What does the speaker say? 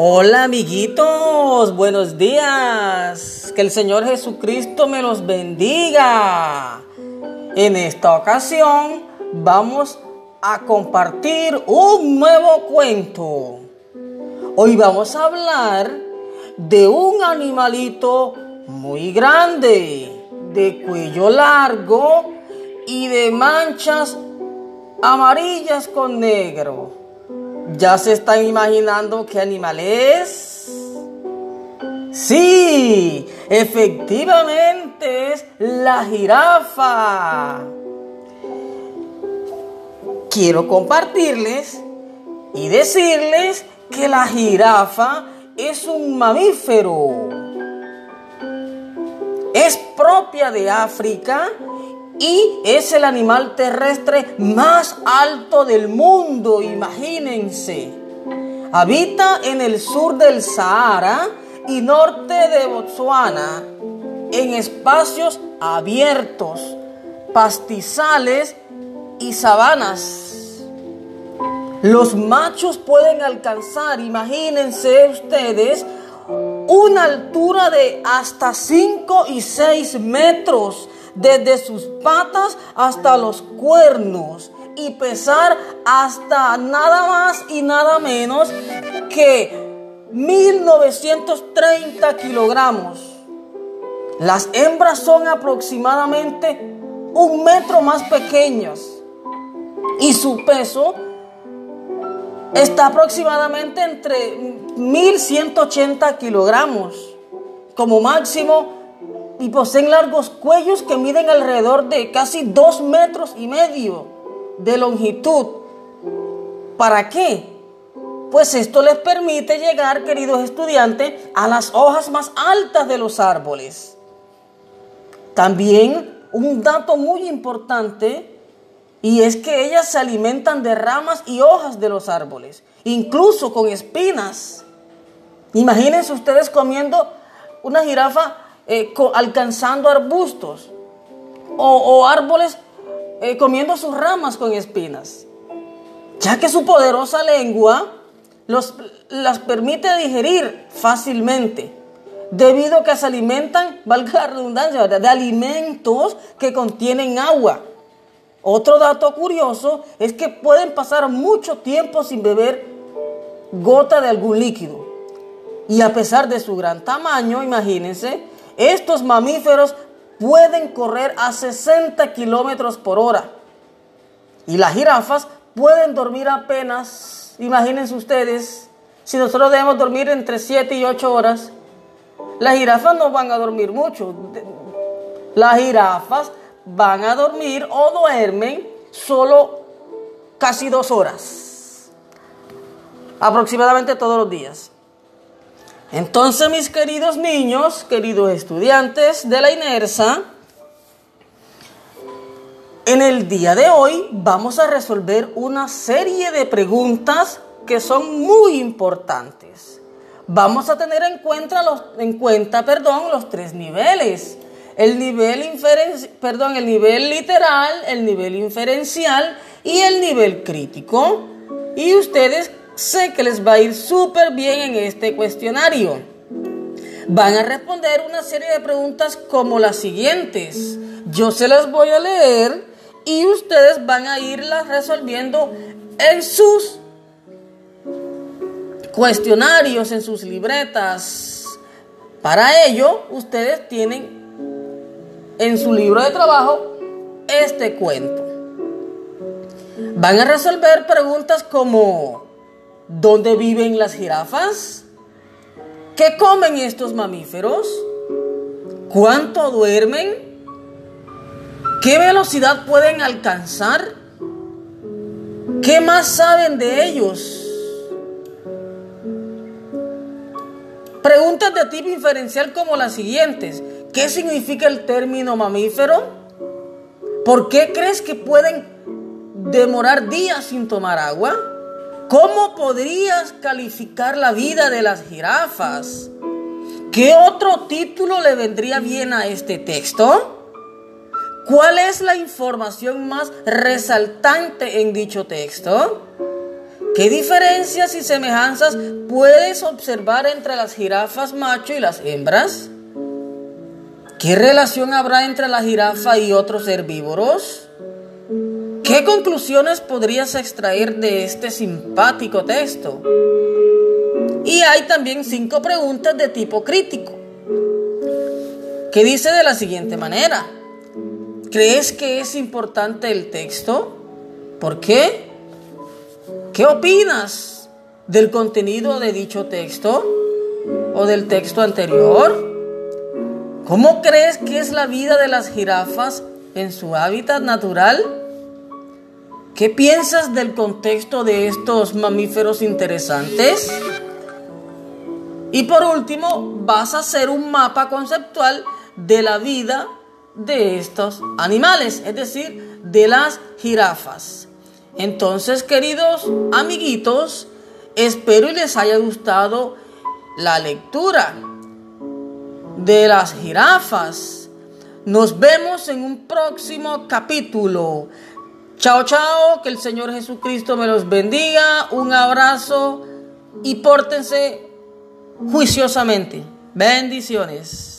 Hola amiguitos, buenos días. Que el Señor Jesucristo me los bendiga. En esta ocasión vamos a compartir un nuevo cuento. Hoy vamos a hablar de un animalito muy grande, de cuello largo y de manchas amarillas con negro. ¿Ya se están imaginando qué animal es? Sí, efectivamente es la jirafa. Quiero compartirles y decirles que la jirafa es un mamífero. Es propia de África y es el animal terrestre más alto del mundo, imagínense. Habita en el sur del Sahara y norte de Botswana, en espacios abiertos, pastizales y sabanas. Los machos pueden alcanzar, imagínense ustedes, una altura de hasta 5 y 6 metros desde sus patas hasta los cuernos y pesar hasta nada más y nada menos que 1930 kilogramos. Las hembras son aproximadamente un metro más pequeñas y su peso está aproximadamente entre 1180 kilogramos. Como máximo y poseen largos cuellos que miden alrededor de casi dos metros y medio de longitud. ¿Para qué? Pues esto les permite llegar, queridos estudiantes, a las hojas más altas de los árboles. También un dato muy importante y es que ellas se alimentan de ramas y hojas de los árboles, incluso con espinas. Imagínense ustedes comiendo una jirafa eh, alcanzando arbustos o, árboles eh, comiendo sus ramas con espinas, ya que su poderosa lengua los, las permite digerir fácilmente, debido a que se alimentan, valga la redundancia, de alimentos que contienen agua. Otro dato curioso es que pueden pasar mucho tiempo sin beber gota de algún líquido. Y a pesar de su gran tamaño, imagínense, estos mamíferos pueden correr a 60 kilómetros por hora. Y las jirafas pueden dormir apenas, imagínense ustedes, si nosotros debemos dormir entre 7 y 8 horas, las jirafas no van a dormir mucho. Las jirafas van a dormir o duermen solo casi dos horas, aproximadamente todos los días. Entonces, mis queridos niños, queridos estudiantes de la INERSA, en el día de hoy vamos a resolver una serie de preguntas que son muy importantes. Vamos a tener en cuenta los, perdón, los tres niveles. El nivel, perdón, el nivel literal, el nivel inferencial y el nivel crítico. Y ustedes sé que les va a ir súper bien en este cuestionario. Van a responder una serie de preguntas como las siguientes. Yo se las voy a leer y ustedes van a irlas resolviendo en sus cuestionarios, en sus libretas. Para ello, ustedes tienen en su libro de trabajo este cuento. Van a resolver preguntas como ¿Dónde viven las jirafas? ¿Qué comen estos mamíferos? ¿Cuánto duermen? ¿Qué velocidad pueden alcanzar? ¿Qué más saben de ellos? Preguntas de tipo inferencial como las siguientes. ¿Qué significa el término mamífero? ¿Por qué crees que pueden demorar días sin tomar agua? ¿Cómo podrías calificar la vida de las jirafas? ¿Qué otro título le vendría bien a este texto? ¿Cuál es la información más resaltante en dicho texto? ¿Qué diferencias y semejanzas puedes observar entre las jirafas macho y las hembras? ¿Qué relación habrá entre la jirafa y otros herbívoros? ¿Qué conclusiones podrías extraer de este simpático texto? Y hay también cinco preguntas de tipo crítico, que dice de la siguiente manera. ¿Crees que es importante el texto? ¿Por qué? ¿Qué opinas del contenido de dicho texto o del texto anterior? ¿Cómo crees que es la vida de las jirafas en su hábitat natural? ¿Qué piensas del contexto de estos mamíferos interesantes? Y por último, vas a hacer un mapa conceptual de la vida de estos animales, es decir, de las jirafas. Entonces, queridos amiguitos, espero y les haya gustado la lectura de las jirafas. Nos vemos en un próximo capítulo. Chao, chao, que el Señor Jesucristo me los bendiga. Un abrazo y pórtense juiciosamente. Bendiciones.